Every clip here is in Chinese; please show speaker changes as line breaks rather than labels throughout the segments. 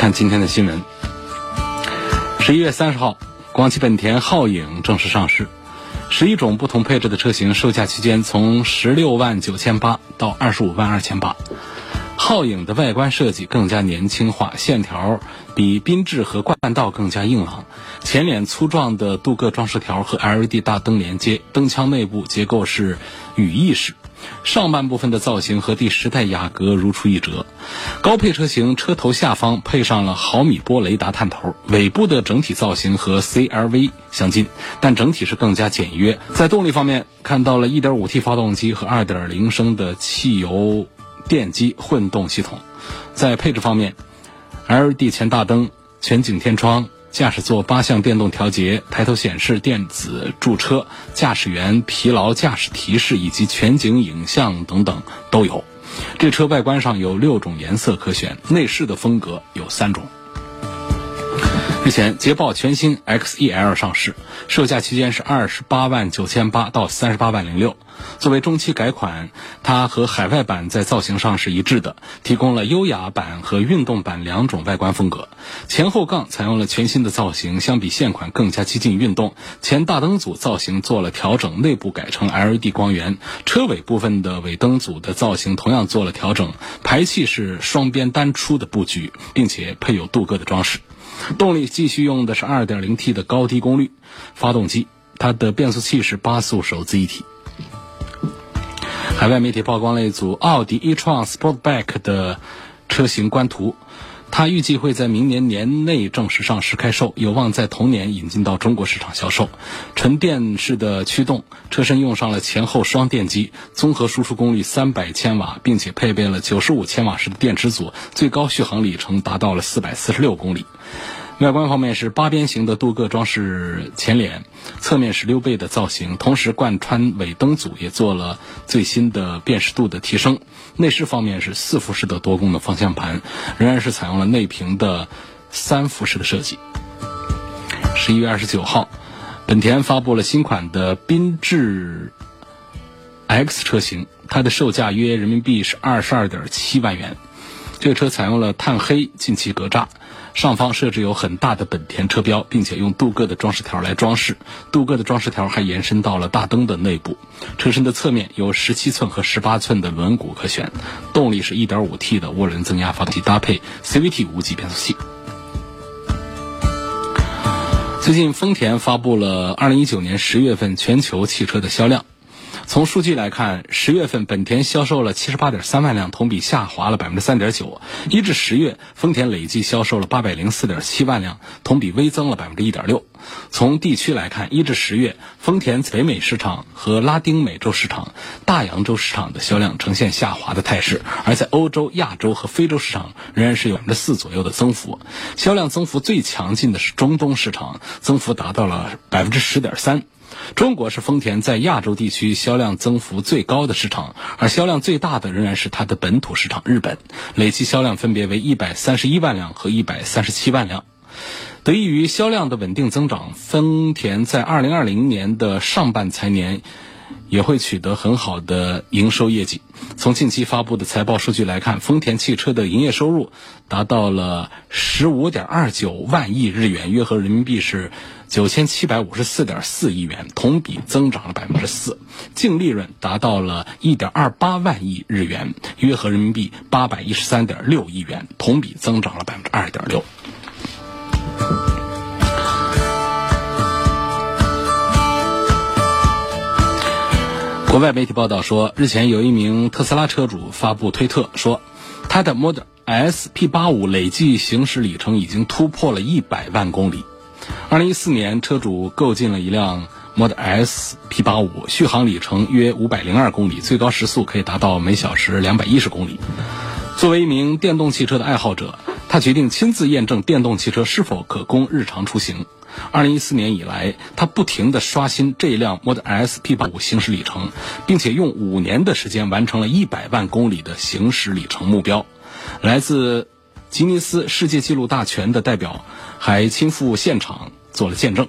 看今天的新闻，十一月三十号，广汽本田皓影正式上市，十一种不同配置的车型，售价区间从十六万九千八到二十五万二千八。皓影的外观设计更加年轻化，线条比缤智和冠道更加硬朗，前脸粗壮的镀铬装饰条和 LED 大灯连接，灯腔内部结构是羽翼式。上半部分的造型和第十代雅阁如出一辙，高配车型车头下方配上了毫米波雷达探头，尾部的整体造型和 CRV 相近，但整体是更加简约。在动力方面，看到了 1.5T 发动机和2.0升的汽油电机混动系统。在配置方面，LED 前大灯、全景天窗。驾驶座八项电动调节、抬头显示、电子驻车、驾驶员疲劳驾驶提示以及全景影像等等都有。这车外观上有六种颜色可选，内饰的风格有三种。日前，捷豹全新 XEL 上市，售价区间是二十八万九千八到三十八万零六。作为中期改款，它和海外版在造型上是一致的，提供了优雅版和运动版两种外观风格。前后杠采用了全新的造型，相比现款更加激进运动。前大灯组造型做了调整，内部改成 LED 光源。车尾部分的尾灯组的造型同样做了调整，排气是双边单出的布局，并且配有镀铬的装饰。动力继续用的是 2.0T 的高低功率发动机，它的变速器是八速手自一体。海外媒体曝光了一组奥迪 e-tron Sportback 的车型官图，它预计会在明年年内正式上市开售，有望在同年引进到中国市场销售。纯电式的驱动，车身用上了前后双电机，综合输出功率三百千瓦，并且配备了九十五千瓦时的电池组，最高续航里程达到了四百四十六公里。外观方面是八边形的镀铬装饰前脸，侧面是溜背的造型，同时贯穿尾灯组也做了最新的辨识度的提升。内饰方面是四辐式的多功能方向盘，仍然是采用了内屏的三辐式的设计。十一月二十九号，本田发布了新款的缤智 X 车型，它的售价约人民币是二十二点七万元。这个车采用了碳黑进气格栅。上方设置有很大的本田车标，并且用镀铬的装饰条来装饰。镀铬的装饰条还延伸到了大灯的内部。车身的侧面有十七寸和十八寸的轮毂可选。动力是一点五 T 的涡轮增压发动机，搭配 CVT 无级变速器。最近，丰田发布了二零一九年十月份全球汽车的销量。从数据来看，十月份本田销售了七十八点三万辆，同比下滑了百分之三点九。一至十月，丰田累计销售了八百零四点七万辆，同比微增了百分之一点六。从地区来看，一至十月，丰田北美市场和拉丁美洲市场、大洋洲市场的销量呈现下滑的态势，而在欧洲、亚洲和非洲市场仍然是有百分之四左右的增幅。销量增幅最强劲的是中东市场，增幅达到了百分之十点三。中国是丰田在亚洲地区销量增幅最高的市场，而销量最大的仍然是它的本土市场日本，累计销量分别为一百三十一万辆和一百三十七万辆。得益于销量的稳定增长，丰田在二零二零年的上半财年。也会取得很好的营收业绩。从近期发布的财报数据来看，丰田汽车的营业收入达到了十五点二九万亿日元，约合人民币是九千七百五十四点四亿元，同比增长了百分之四。净利润达到了一点二八万亿日元，约合人民币八百一十三点六亿元，同比增长了百分之二点六。国外媒体报道说，日前有一名特斯拉车主发布推特说，他的 Model S P85 累计行驶里程已经突破了一百万公里。二零一四年，车主购进了一辆 Model S P85，续航里程约五百零二公里，最高时速可以达到每小时两百一十公里。作为一名电动汽车的爱好者，他决定亲自验证电动汽车是否可供日常出行。二零一四年以来，他不停地刷新这辆 Model S P 八五行驶里程，并且用五年的时间完成了一百万公里的行驶里程目标。来自吉尼斯世界纪录大全的代表还亲赴现场做了见证。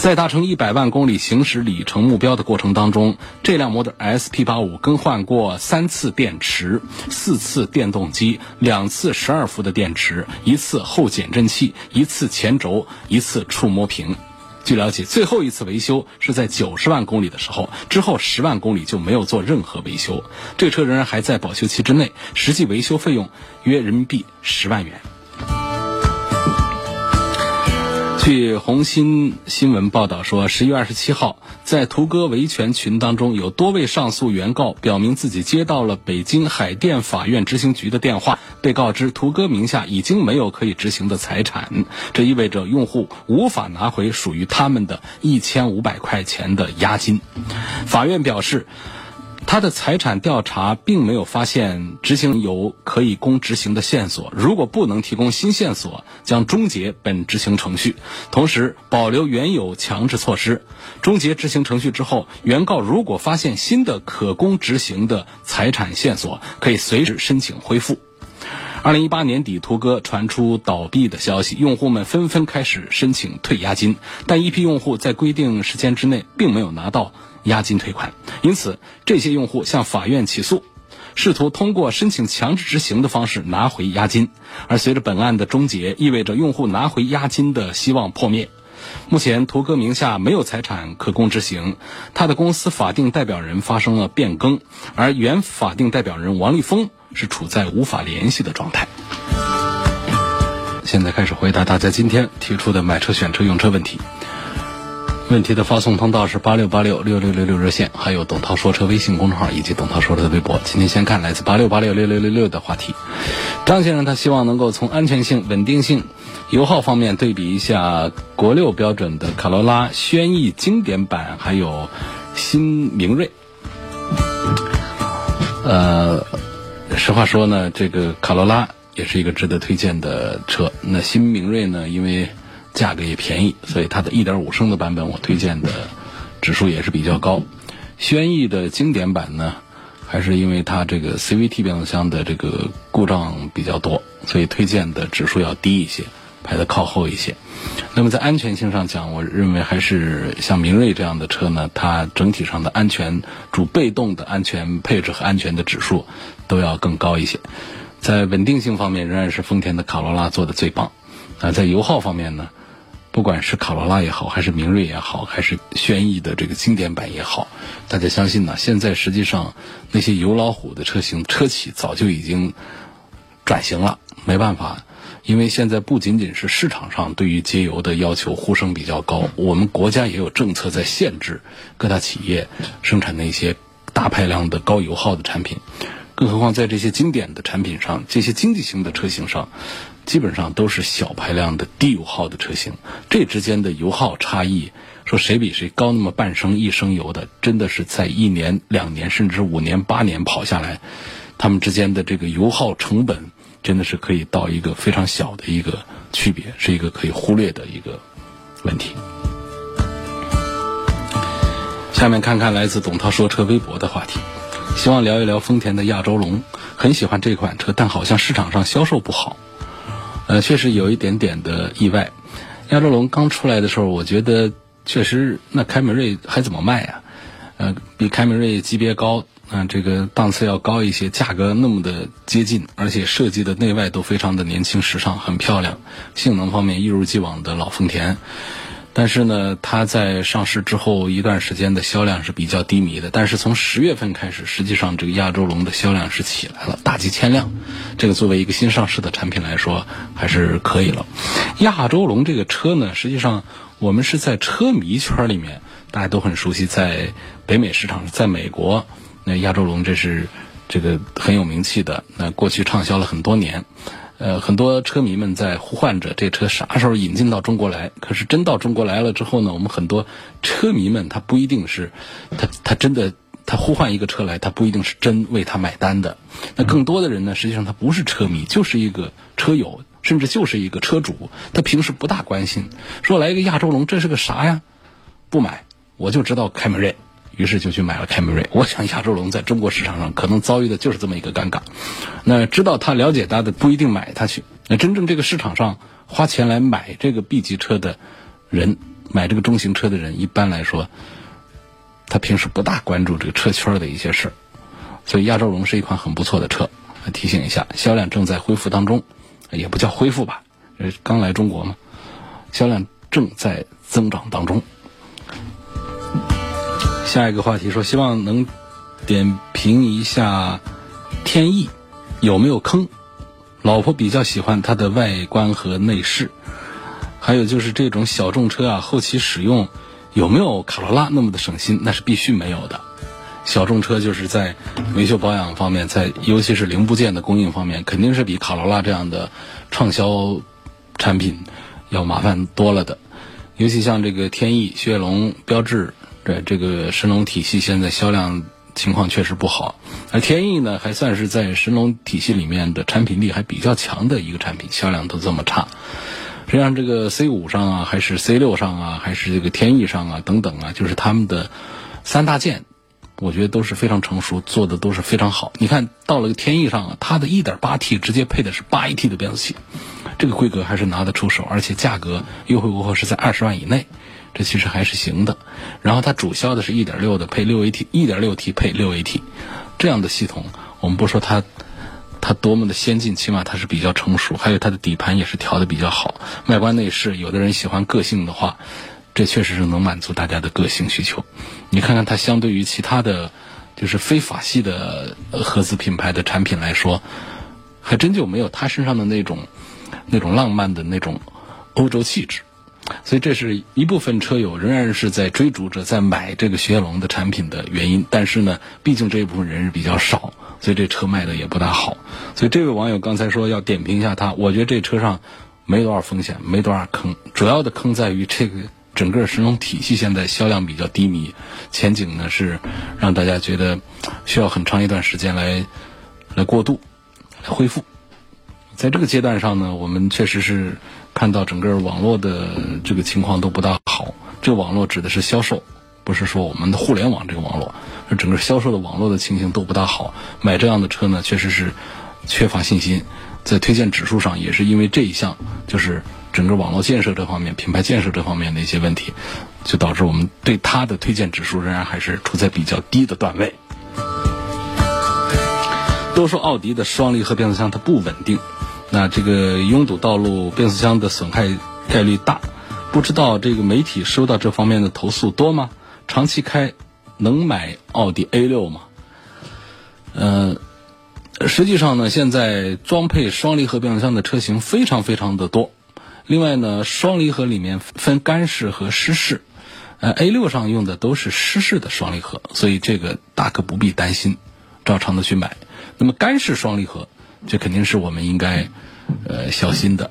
在达成一百万公里行驶里程目标的过程当中，这辆 Model S P85 更换过三次电池、四次电动机、两次十二伏的电池、一次后减震器、一次前轴、一次触摸屏。据了解，最后一次维修是在九十万公里的时候，之后十万公里就没有做任何维修。这车仍然还在保修期之内，实际维修费用约人民币十万元。据红星新闻报道说，十一月二十七号，在途歌维权群当中，有多位上诉原告表明自己接到了北京海淀法院执行局的电话，被告知途歌名下已经没有可以执行的财产，这意味着用户无法拿回属于他们的一千五百块钱的押金。法院表示。他的财产调查并没有发现执行有可以供执行的线索，如果不能提供新线索，将终结本执行程序，同时保留原有强制措施。终结执行程序之后，原告如果发现新的可供执行的财产线索，可以随时申请恢复。二零一八年底，途歌传出倒闭的消息，用户们纷纷开始申请退押金，但一批用户在规定时间之内并没有拿到。押金退款，因此这些用户向法院起诉，试图通过申请强制执行的方式拿回押金。而随着本案的终结，意味着用户拿回押金的希望破灭。目前，图哥名下没有财产可供执行，他的公司法定代表人发生了变更，而原法定代表人王立峰是处在无法联系的状态。现在开始回答大家今天提出的买车、选车、用车问题。问题的发送通道是八六八六六六六六热线，还有董涛说车微信公众号以及董涛说车的微博。今天先看来自八六八六六六六六的话题。张先生他希望能够从安全性、稳定性、油耗方面对比一下国六标准的卡罗拉轩逸经典版，还有新明锐。呃，实话说呢，这个卡罗拉也是一个值得推荐的车。那新明锐呢，因为价格也便宜，所以它的1.5升的版本我推荐的指数也是比较高。轩逸的经典版呢，还是因为它这个 CVT 变速箱的这个故障比较多，所以推荐的指数要低一些，排的靠后一些。那么在安全性上讲，我认为还是像明锐这样的车呢，它整体上的安全主被动的安全配置和安全的指数都要更高一些。在稳定性方面，仍然是丰田的卡罗拉做的最棒。啊，在油耗方面呢？不管是卡罗拉也好，还是明锐也好，还是轩逸的这个经典版也好，大家相信呢？现在实际上那些油老虎的车型车企早就已经转型了，没办法，因为现在不仅仅是市场上对于节油的要求呼声比较高，我们国家也有政策在限制各大企业生产那些大排量的高油耗的产品，更何况在这些经典的产品上，这些经济型的车型上。基本上都是小排量的低油耗的车型，这之间的油耗差异，说谁比谁高那么半升一升油的，真的是在一年、两年甚至五年、八年跑下来，他们之间的这个油耗成本真的是可以到一个非常小的一个区别，是一个可以忽略的一个问题。下面看看来自董涛说车微博的话题，希望聊一聊丰田的亚洲龙，很喜欢这款车，但好像市场上销售不好。呃，确实有一点点的意外。亚洲龙刚出来的时候，我觉得确实那凯美瑞还怎么卖呀？呃，比凯美瑞级别高，嗯，这个档次要高一些，价格那么的接近，而且设计的内外都非常的年轻时尚，很漂亮。性能方面一如既往的老丰田。但是呢，它在上市之后一段时间的销量是比较低迷的。但是从十月份开始，实际上这个亚洲龙的销量是起来了，大几千辆。这个作为一个新上市的产品来说，还是可以了。亚洲龙这个车呢，实际上我们是在车迷圈里面大家都很熟悉，在北美市场，在美国，那亚洲龙这是这个很有名气的。那过去畅销了很多年。呃，很多车迷们在呼唤着这车啥时候引进到中国来。可是真到中国来了之后呢，我们很多车迷们他不一定是，他他真的他呼唤一个车来，他不一定是真为他买单的。那更多的人呢，实际上他不是车迷，就是一个车友，甚至就是一个车主，他平时不大关心，说来一个亚洲龙，这是个啥呀？不买，我就知道凯美瑞，于是就去买了凯美瑞。我想亚洲龙在中国市场上可能遭遇的就是这么一个尴尬。那知道他、了解他的不一定买他去。那真正这个市场上花钱来买这个 B 级车的人，买这个中型车的人，一般来说，他平时不大关注这个车圈的一些事。所以亚洲龙是一款很不错的车。提醒一下，销量正在恢复当中，也不叫恢复吧，刚来中国嘛，销量正在增长当中。下一个话题说，希望能点评一下天翼有没有坑？老婆比较喜欢它的外观和内饰，还有就是这种小众车啊，后期使用有没有卡罗拉那么的省心？那是必须没有的。小众车就是在维修保养方面，在尤其是零部件的供应方面，肯定是比卡罗拉这样的畅销产品要麻烦多了的。尤其像这个天翼、雪铁龙、标致。对这个神龙体系现在销量情况确实不好，而天翼呢还算是在神龙体系里面的产品力还比较强的一个产品，销量都这么差。实际上这个 C 五上啊，还是 C 六上啊，还是这个天翼上啊等等啊，就是他们的三大件，我觉得都是非常成熟，做的都是非常好。你看到了个天翼上啊，它的 1.8T 直接配的是 8AT 的变速器，这个规格还是拿得出手，而且价格优惠过后是在二十万以内。这其实还是行的，然后它主销的是一点六的配六 AT，一点六 T 配六 AT，这样的系统，我们不说它它多么的先进，起码它是比较成熟，还有它的底盘也是调的比较好，外观内饰，有的人喜欢个性的话，这确实是能满足大家的个性需求。你看看它相对于其他的，就是非法系的合资品牌的产品来说，还真就没有它身上的那种那种浪漫的那种欧洲气质。所以这是一部分车友仍然是在追逐着在买这个雪铁龙的产品的原因，但是呢，毕竟这一部分人是比较少，所以这车卖的也不大好。所以这位网友刚才说要点评一下它，我觉得这车上没多少风险，没多少坑，主要的坑在于这个整个神龙体系现在销量比较低迷，前景呢是让大家觉得需要很长一段时间来来过渡、来恢复。在这个阶段上呢，我们确实是。看到整个网络的这个情况都不大好，这个网络指的是销售，不是说我们的互联网这个网络，是整个销售的网络的情形都不大好。买这样的车呢，确实是缺乏信心，在推荐指数上也是因为这一项，就是整个网络建设这方面、品牌建设这方面的一些问题，就导致我们对它的推荐指数仍然还是处在比较低的段位。都说奥迪的双离合变速箱它不稳定。那这个拥堵道路，变速箱的损害概率大，不知道这个媒体收到这方面的投诉多吗？长期开能买奥迪 A 六吗？嗯，实际上呢，现在装配双离合变速箱的车型非常非常的多。另外呢，双离合里面分干式和湿式，呃，A 六上用的都是湿式的双离合，所以这个大可不必担心，照常的去买。那么干式双离合。这肯定是我们应该，呃，小心的。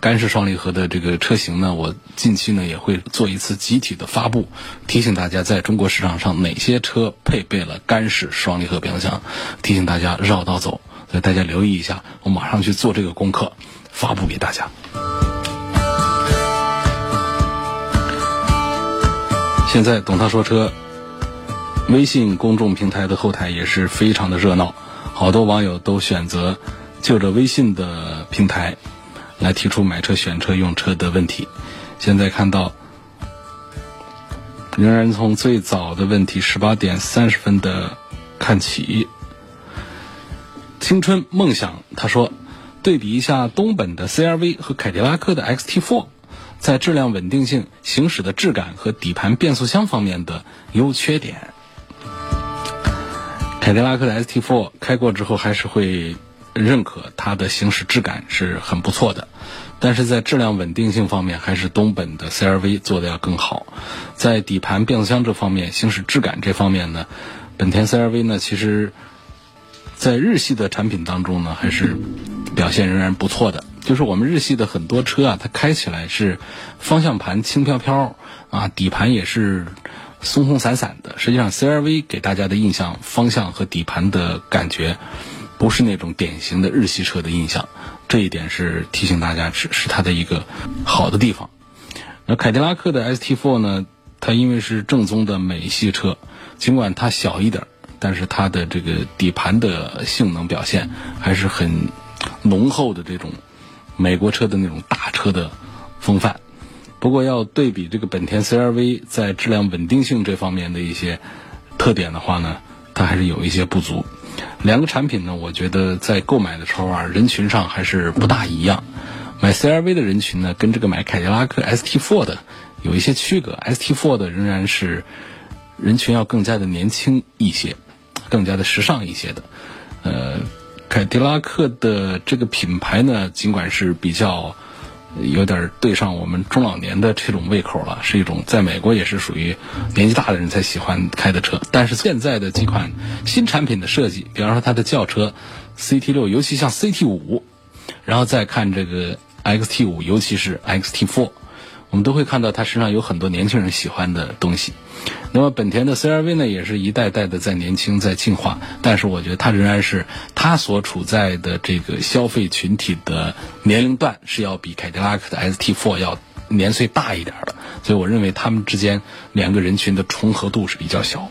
干式双离合的这个车型呢，我近期呢也会做一次集体的发布，提醒大家在中国市场上哪些车配备了干式双离合变速箱，提醒大家绕道走，所以大家留意一下，我马上去做这个功课，发布给大家。现在董涛说车微信公众平台的后台也是非常的热闹。好多网友都选择就着微信的平台来提出买车、选车、用车的问题。现在看到，仍然从最早的问题十八点三十分的看起。青春梦想他说，对比一下东本的 CRV 和凯迪拉克的 XT4，在质量稳定性、行驶的质感和底盘变速箱方面的优缺点。凯迪拉克的 ST4 开过之后，还是会认可它的行驶质感是很不错的，但是在质量稳定性方面，还是东本的 CRV 做的要更好。在底盘、变速箱这方面，行驶质感这方面呢，本田 CRV 呢，其实，在日系的产品当中呢，还是表现仍然不错的。就是我们日系的很多车啊，它开起来是方向盘轻飘飘啊，底盘也是。松松散散的，实际上 CRV 给大家的印象、方向和底盘的感觉，不是那种典型的日系车的印象，这一点是提醒大家是是它的一个好的地方。那凯迪拉克的 ST4 呢，它因为是正宗的美系车，尽管它小一点，但是它的这个底盘的性能表现还是很浓厚的这种美国车的那种大车的风范。不过要对比这个本田 CR-V 在质量稳定性这方面的一些特点的话呢，它还是有一些不足。两个产品呢，我觉得在购买的时候啊，人群上还是不大一样。买 CR-V 的人群呢，跟这个买凯迪拉克 ST4 的有一些区隔。ST4 的仍然是人群要更加的年轻一些，更加的时尚一些的。呃，凯迪拉克的这个品牌呢，尽管是比较。有点对上我们中老年的这种胃口了，是一种在美国也是属于年纪大的人才喜欢开的车。但是现在的几款新产品的设计，比方说它的轿车 CT 六，尤其像 CT 五，然后再看这个 XT 五，尤其是 XT Four。我们都会看到他身上有很多年轻人喜欢的东西。那么本田的 CR-V 呢，也是一代代的在年轻、在进化，但是我觉得它仍然是它所处在的这个消费群体的年龄段是要比凯迪拉克的 ST4 要年岁大一点的，所以我认为他们之间两个人群的重合度是比较小。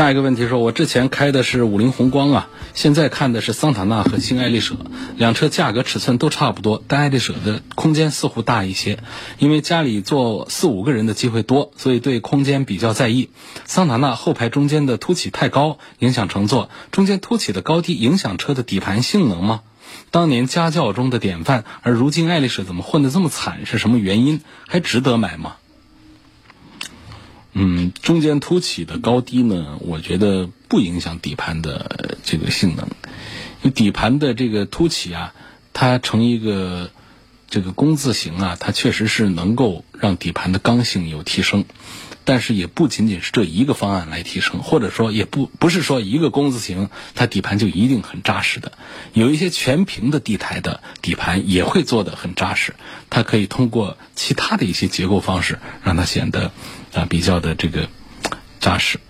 下一个问题说，我之前开的是五菱宏光啊，现在看的是桑塔纳和新爱丽舍，两车价格尺寸都差不多，但爱丽舍的空间似乎大一些，因为家里坐四五个人的机会多，所以对空间比较在意。桑塔纳后排中间的凸起太高，影响乘坐，中间凸起的高低影响车的底盘性能吗？当年家教中的典范，而如今爱丽舍怎么混得这么惨？是什么原因？还值得买吗？嗯，中间凸起的高低呢，我觉得不影响底盘的这个性能。因为底盘的这个凸起啊，它成一个这个工字形啊，它确实是能够让底盘的刚性有提升。但是也不仅仅是这一个方案来提升，或者说也不不是说一个工字形它底盘就一定很扎实的。有一些全平的地台的底盘也会做得很扎实，它可以通过其他的一些结构方式让它显得啊比较的这个扎实。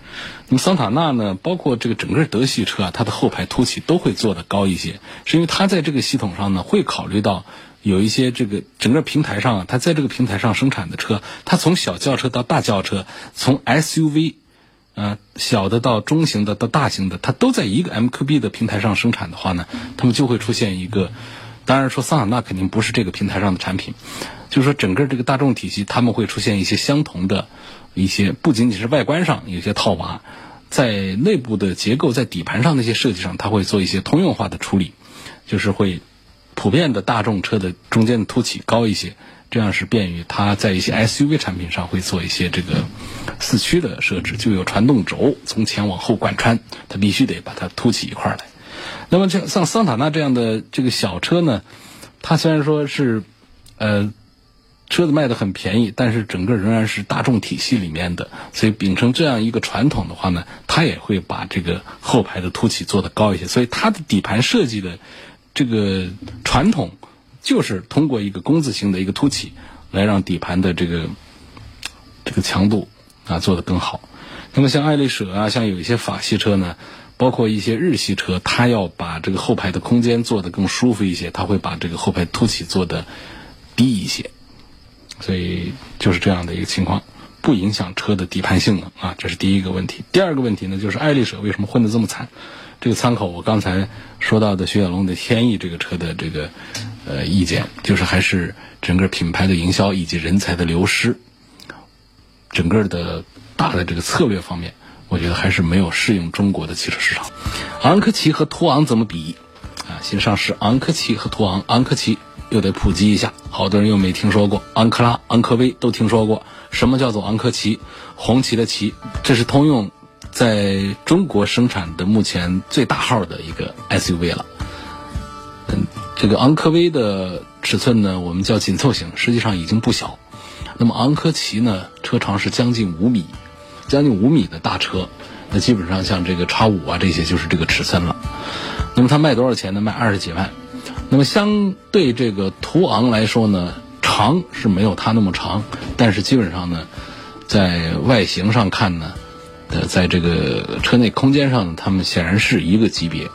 那么桑塔纳呢，包括这个整个德系车啊，它的后排凸起都会做得高一些，是因为它在这个系统上呢会考虑到。有一些这个整个平台上，它在这个平台上生产的车，它从小轿车到大轿车，从 SUV，呃，小的到中型的到大型的，它都在一个 MQB 的平台上生产的话呢，他们就会出现一个，当然说桑塔纳肯定不是这个平台上的产品，就是说整个这个大众体系，他们会出现一些相同的，一些不仅仅是外观上有些套娃，在内部的结构在底盘上那些设计上，它会做一些通用化的处理，就是会。普遍的大众车的中间的凸起高一些，这样是便于它在一些 SUV 产品上会做一些这个四驱的设置，就有传动轴从前往后贯穿，它必须得把它凸起一块来。那么像像桑塔纳这样的这个小车呢，它虽然说是呃车子卖的很便宜，但是整个仍然是大众体系里面的，所以秉承这样一个传统的话呢，它也会把这个后排的凸起做的高一些，所以它的底盘设计的。这个传统就是通过一个工字形的一个凸起，来让底盘的这个这个强度啊做得更好。那么像爱丽舍啊，像有一些法系车呢，包括一些日系车，它要把这个后排的空间做得更舒服一些，它会把这个后排凸起做的低一些。所以就是这样的一个情况，不影响车的底盘性能啊，这是第一个问题。第二个问题呢，就是爱丽舍为什么混得这么惨？这个参考我刚才说到的雪铁龙的天翼这个车的这个呃意见，就是还是整个品牌的营销以及人才的流失，整个的大的这个策略方面，我觉得还是没有适应中国的汽车市场。昂科旗和途昂怎么比？啊，新上市昂科旗和途昂，昂科旗又得普及一下，好多人又没听说过，昂克拉、昂科威都听说过，什么叫做昂科旗？红旗的旗，这是通用。在中国生产的目前最大号的一个 SUV 了，嗯，这个昂科威的尺寸呢，我们叫紧凑型，实际上已经不小。那么昂科旗呢，车长是将近五米，将近五米的大车，那基本上像这个叉五啊这些就是这个尺寸了。那么它卖多少钱呢？卖二十几万。那么相对这个途昂来说呢，长是没有它那么长，但是基本上呢，在外形上看呢。呃，在这个车内空间上，它们显然是一个级别。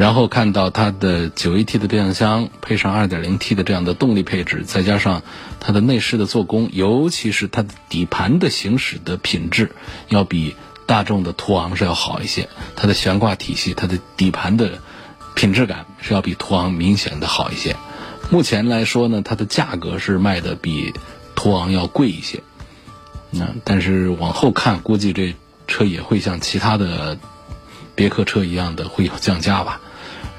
然后看到它的 9AT 的变速箱配上 2.0T 的这样的动力配置，再加上它的内饰的做工，尤其是它的底盘的行驶的品质，要比大众的途昂是要好一些。它的悬挂体系、它的底盘的品质感是要比途昂明显的好一些。目前来说呢，它的价格是卖的比途昂要贵一些。那但是往后看，估计这车也会像其他的别克车一样的会有降价吧。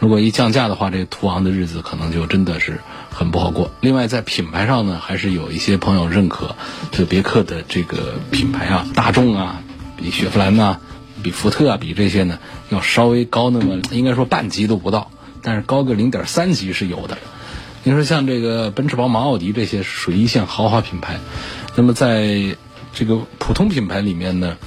如果一降价的话，这途昂的日子可能就真的是很不好过。另外，在品牌上呢，还是有一些朋友认可这别克的这个品牌啊，大众啊，比雪佛兰呐，比福特啊，比这些呢要稍微高那么，应该说半级都不到，但是高个零点三级是有的。你说像这个奔驰、宝马、奥迪这些属于一线豪华品牌，那么在这个普通品牌里面呢？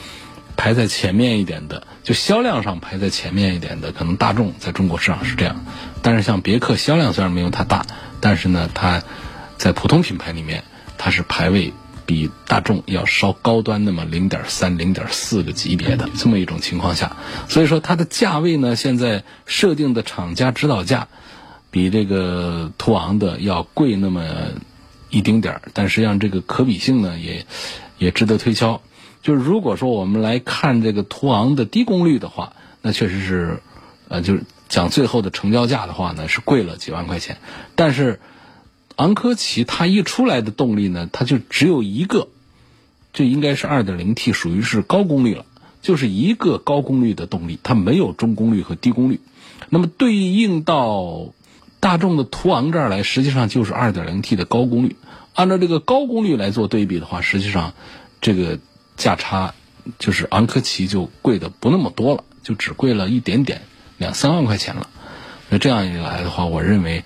排在前面一点的，就销量上排在前面一点的，可能大众在中国市场是这样。但是像别克销量虽然没有它大，但是呢，它在普通品牌里面，它是排位比大众要稍高端那么零点三、零点四个级别的这么一种情况下，所以说它的价位呢，现在设定的厂家指导价比这个途昂的要贵那么一丁点儿，但实际上这个可比性呢，也也值得推敲。就是如果说我们来看这个途昂的低功率的话，那确实是，呃，就是讲最后的成交价的话呢，是贵了几万块钱。但是昂科旗它一出来的动力呢，它就只有一个，这应该是 2.0T，属于是高功率了，就是一个高功率的动力，它没有中功率和低功率。那么对应到大众的途昂这儿来，实际上就是 2.0T 的高功率。按照这个高功率来做对比的话，实际上这个。价差就是昂科旗就贵的不那么多了，就只贵了一点点，两三万块钱了。那这样一来的话，我认为，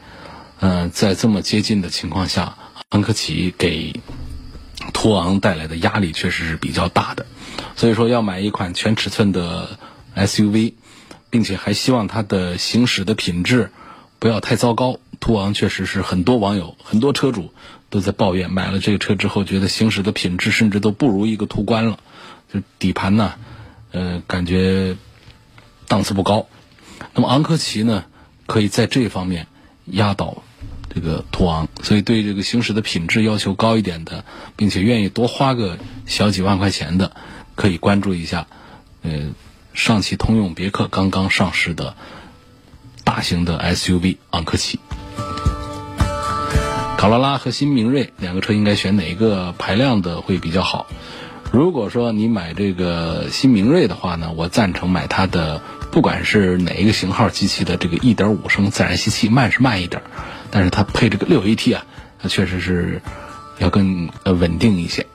嗯，在这么接近的情况下，昂科旗给途昂带来的压力确实是比较大的。所以说，要买一款全尺寸的 SUV，并且还希望它的行驶的品质不要太糟糕。途昂确实是很多网友、很多车主。都在抱怨买了这个车之后，觉得行驶的品质甚至都不如一个途观了，就底盘呢，呃，感觉档次不高。那么昂科旗呢，可以在这方面压倒这个途昂，所以对这个行驶的品质要求高一点的，并且愿意多花个小几万块钱的，可以关注一下。呃，上汽通用别克刚刚上市的大型的 SUV 昂科旗。卡罗拉和新明锐两个车应该选哪一个排量的会比较好？如果说你买这个新明锐的话呢，我赞成买它的，不管是哪一个型号机器的这个1.5升自然吸气，慢是慢一点，但是它配这个 6AT 啊，它确实是要更呃稳定一些。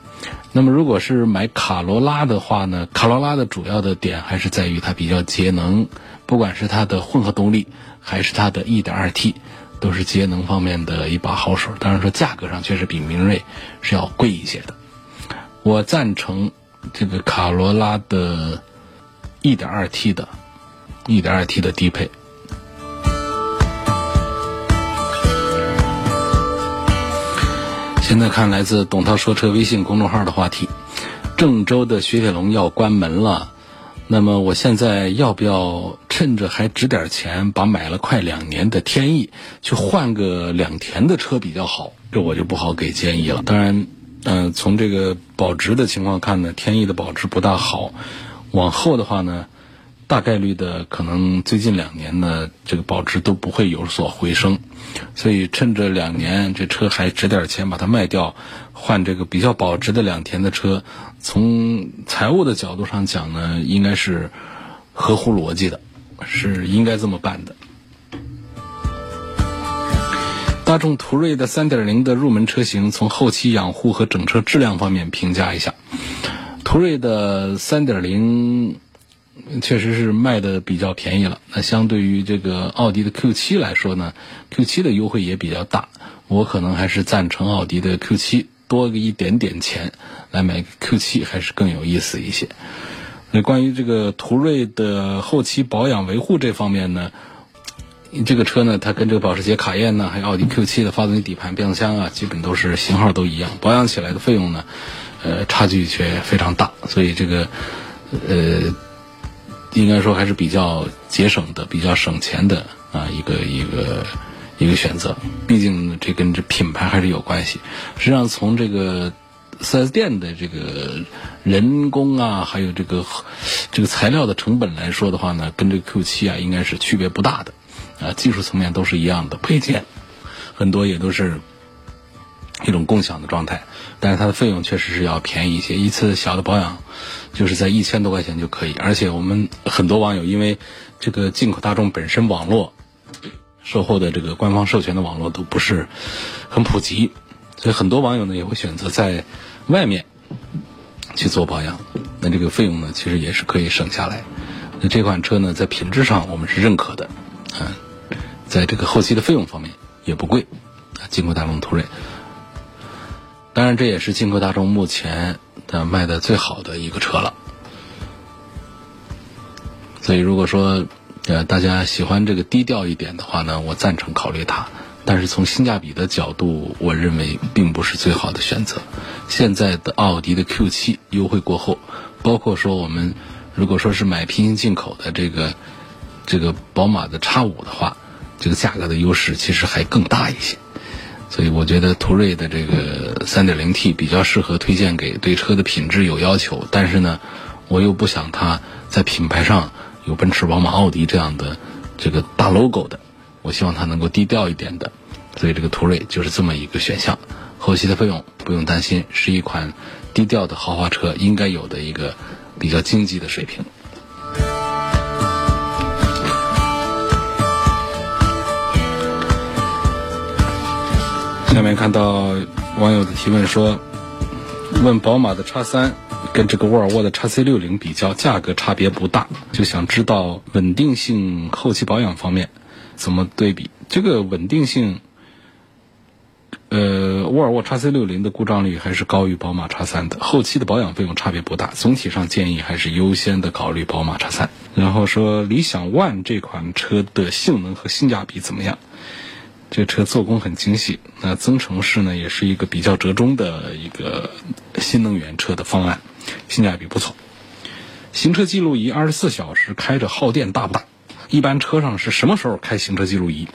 那么如果是买卡罗拉的话呢，卡罗拉的主要的点还是在于它比较节能，不管是它的混合动力还是它的 1.2T。都是节能方面的一把好手，当然说价格上确实比明锐是要贵一些的。我赞成这个卡罗拉的 1.2T 的 1.2T 的低配。现在看来自董涛说车微信公众号的话题：郑州的雪铁龙要关门了。那么我现在要不要趁着还值点钱，把买了快两年的天翼去换个两田的车比较好？这我就不好给建议了。当然，嗯，从这个保值的情况看呢，天翼的保值不大好。往后的话呢，大概率的可能最近两年呢，这个保值都不会有所回升。所以趁着两年这车还值点钱，把它卖掉，换这个比较保值的两田的车。从财务的角度上讲呢，应该是合乎逻辑的，是应该这么办的。大众途锐的3.0的入门车型，从后期养护和整车质量方面评价一下。途锐的3.0确实是卖的比较便宜了，那相对于这个奥迪的 Q7 来说呢，Q7 的优惠也比较大，我可能还是赞成奥迪的 Q7。多个一点点钱来买 Q7 还是更有意思一些。那关于这个途锐的后期保养维护这方面呢，这个车呢，它跟这个保时捷卡宴呢，还有奥迪 Q7 的发动机、底盘、变速箱啊，基本都是型号都一样，保养起来的费用呢，呃，差距却非常大。所以这个呃，应该说还是比较节省的、比较省钱的啊一个一个一个选择。毕竟这跟这品牌还是有关系。实际上，从这个四 S 店的这个人工啊，还有这个这个材料的成本来说的话呢，跟这个 Q 七啊应该是区别不大的。啊，技术层面都是一样的，配件很多也都是一种共享的状态，但是它的费用确实是要便宜一些，一次小的保养就是在一千多块钱就可以。而且我们很多网友因为这个进口大众本身网络售后的这个官方授权的网络都不是很普及，所以很多网友呢也会选择在外面去做保养，那这个费用呢其实也是可以省下来。那这款车呢在品质上我们是认可的。嗯，在这个后期的费用方面也不贵，啊，进口大众途锐，当然这也是进口大众目前的卖的最好的一个车了。所以如果说呃大家喜欢这个低调一点的话呢，我赞成考虑它。但是从性价比的角度，我认为并不是最好的选择。现在的奥迪的 Q7 优惠过后，包括说我们如果说是买平行进口的这个。这个宝马的叉五的话，这个价格的优势其实还更大一些，所以我觉得途锐的这个三点零 T 比较适合推荐给对车的品质有要求，但是呢，我又不想它在品牌上有奔驰、宝马、奥迪这样的这个大 logo 的，我希望它能够低调一点的，所以这个途锐就是这么一个选项。后期的费用不用担心，是一款低调的豪华车应该有的一个比较经济的水平。下面看到网友的提问说，问宝马的叉三跟这个沃尔沃的叉 C 六零比较，价格差别不大，就想知道稳定性、后期保养方面怎么对比。这个稳定性，呃，沃尔沃叉 C 六零的故障率还是高于宝马叉三的，后期的保养费用差别不大。总体上建议还是优先的考虑宝马叉三。然后说理想 ONE 这款车的性能和性价比怎么样？这车做工很精细，那增程式呢也是一个比较折中的一个新能源车的方案，性价比不错。行车记录仪二十四小时开着耗电大不大？一般车上是什么时候开行车记录仪？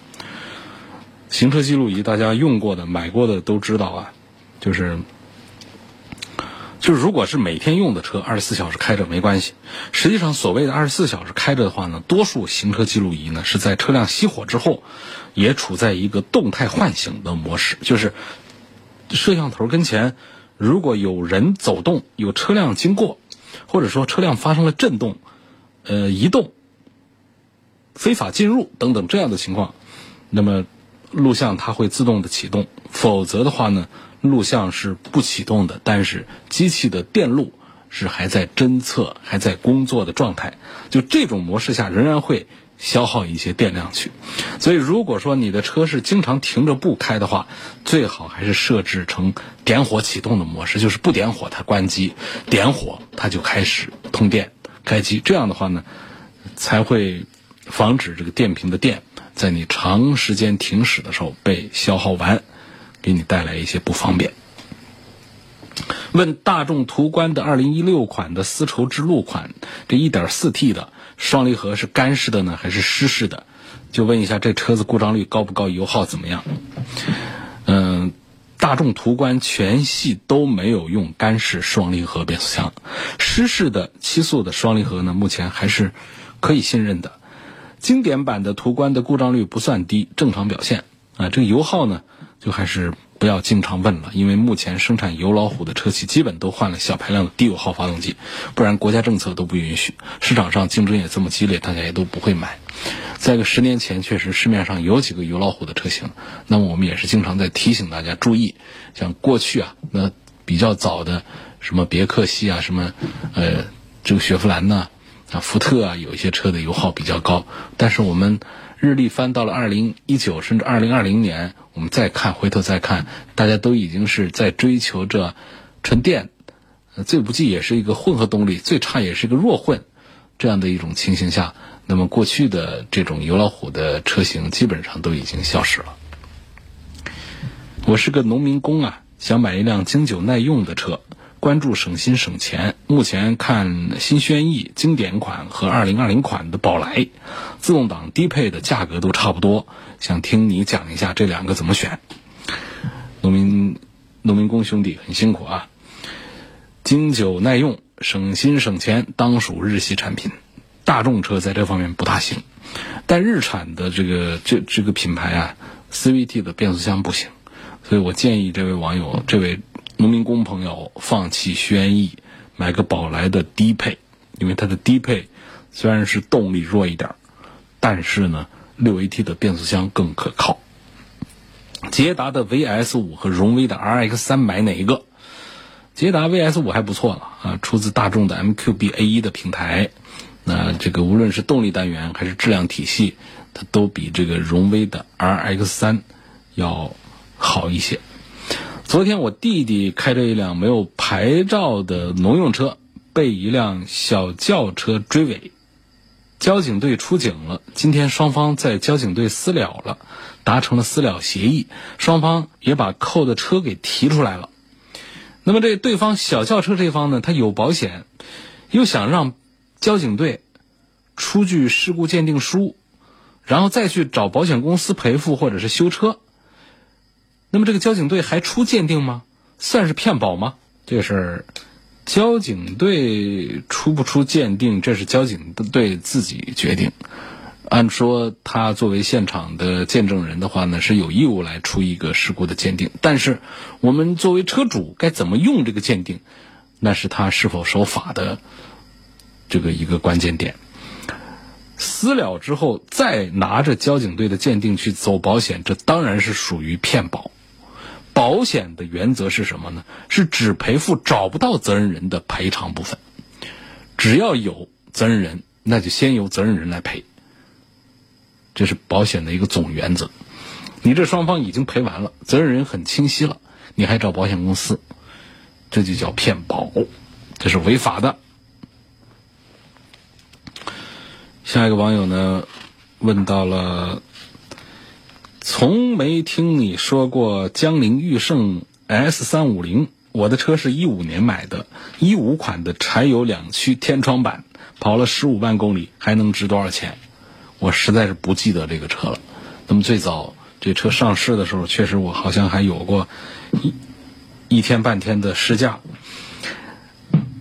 行车记录仪大家用过的、买过的都知道啊，就是。就是如果是每天用的车，二十四小时开着没关系。实际上，所谓的二十四小时开着的话呢，多数行车记录仪呢是在车辆熄火之后，也处在一个动态唤醒的模式。就是摄像头跟前，如果有人走动、有车辆经过，或者说车辆发生了震动、呃移动、非法进入等等这样的情况，那么录像它会自动的启动。否则的话呢？录像是不启动的，但是机器的电路是还在侦测、还在工作的状态。就这种模式下，仍然会消耗一些电量去。所以，如果说你的车是经常停着不开的话，最好还是设置成点火启动的模式，就是不点火它关机，点火它就开始通电开机。这样的话呢，才会防止这个电瓶的电在你长时间停驶的时候被消耗完。给你带来一些不方便。问大众途观的二零一六款的丝绸之路款，这一点四 T 的双离合是干式的呢，还是湿式的？就问一下这车子故障率高不高，油耗怎么样？嗯，大众途观全系都没有用干式双离合变速箱，湿式的七速的双离合呢，目前还是可以信任的。经典版的途观的故障率不算低，正常表现啊。这个油耗呢？就还是不要经常问了，因为目前生产油老虎的车企基本都换了小排量的低油耗发动机，不然国家政策都不允许。市场上竞争也这么激烈，大家也都不会买。再个，十年前确实市面上有几个油老虎的车型，那么我们也是经常在提醒大家注意。像过去啊，那比较早的什么别克系啊，什么呃这个雪佛兰呐，啊福特啊，有一些车的油耗比较高，但是我们。日历翻到了二零一九，甚至二零二零年，我们再看，回头再看，大家都已经是在追求着纯电，最不济也是一个混合动力，最差也是一个弱混，这样的一种情形下，那么过去的这种油老虎的车型基本上都已经消失了。我是个农民工啊，想买一辆经久耐用的车，关注省心省钱。目前看新轩逸经典款和二零二零款的宝来自动挡低配的价格都差不多，想听你讲一下这两个怎么选。农民农民工兄弟很辛苦啊，经久耐用、省心省钱，当属日系产品。大众车在这方面不大行，但日产的这个这这个品牌啊，CVT 的变速箱不行，所以我建议这位网友、这位农民工朋友放弃轩逸，买个宝来的低配，因为它的低配虽然是动力弱一点，但是呢，六 AT 的变速箱更可靠。捷达的 VS 五和荣威的 RX 三买哪一个？捷达 VS 五还不错了啊，出自大众的 MQB A 一的平台。那这个无论是动力单元还是质量体系，它都比这个荣威的 RX 三要好一些。昨天我弟弟开着一辆没有牌照的农用车，被一辆小轿车追尾，交警队出警了。今天双方在交警队私了了，达成了私了协议，双方也把扣的车给提出来了。那么这对方小轿车这方呢，他有保险，又想让。交警队出具事故鉴定书，然后再去找保险公司赔付或者是修车。那么这个交警队还出鉴定吗？算是骗保吗？这个事儿，交警队出不出鉴定，这是交警队自己决定。按说他作为现场的见证人的话呢，是有义务来出一个事故的鉴定。但是我们作为车主，该怎么用这个鉴定，那是他是否守法的。这个一个关键点，私了之后再拿着交警队的鉴定去走保险，这当然是属于骗保。保险的原则是什么呢？是只赔付找不到责任人的赔偿部分，只要有责任人，那就先由责任人来赔。这是保险的一个总原则。你这双方已经赔完了，责任人很清晰了，你还找保险公司，这就叫骗保，这是违法的。下一个网友呢，问到了，从没听你说过江铃驭胜 S 三五零。我的车是一五年买的，一五款的柴油两驱天窗版，跑了十五万公里，还能值多少钱？我实在是不记得这个车了。那么最早这车上市的时候，确实我好像还有过一一天半天的试驾，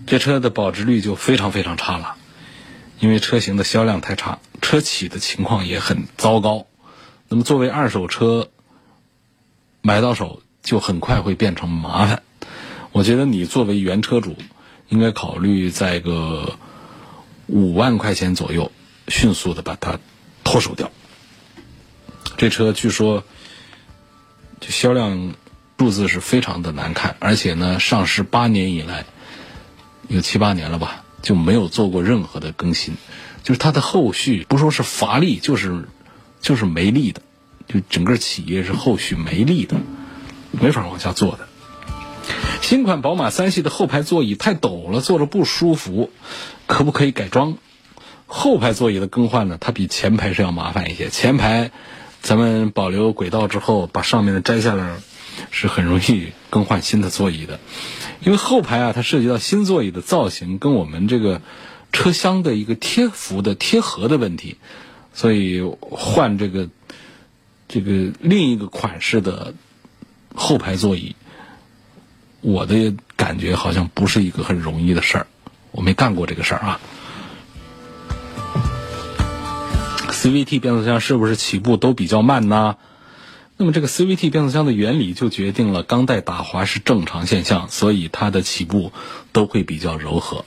这车的保值率就非常非常差了。因为车型的销量太差，车企的情况也很糟糕。那么作为二手车买到手，就很快会变成麻烦。我觉得你作为原车主，应该考虑在个五万块钱左右，迅速的把它脱手掉。这车据说就销量数字是非常的难看，而且呢，上市八年以来有七八年了吧。就没有做过任何的更新，就是它的后续不说是乏力，就是就是没力的，就整个企业是后续没力的，没法往下做的。新款宝马三系的后排座椅太陡了，坐着不舒服，可不可以改装？后排座椅的更换呢？它比前排是要麻烦一些。前排咱们保留轨道之后，把上面的摘下来，是很容易更换新的座椅的。因为后排啊，它涉及到新座椅的造型跟我们这个车厢的一个贴服的贴合的问题，所以换这个这个另一个款式的后排座椅，我的感觉好像不是一个很容易的事儿，我没干过这个事儿啊。CVT 变速箱是不是起步都比较慢呢？那么这个 CVT 变速箱的原理就决定了钢带打滑是正常现象，所以它的起步都会比较柔和。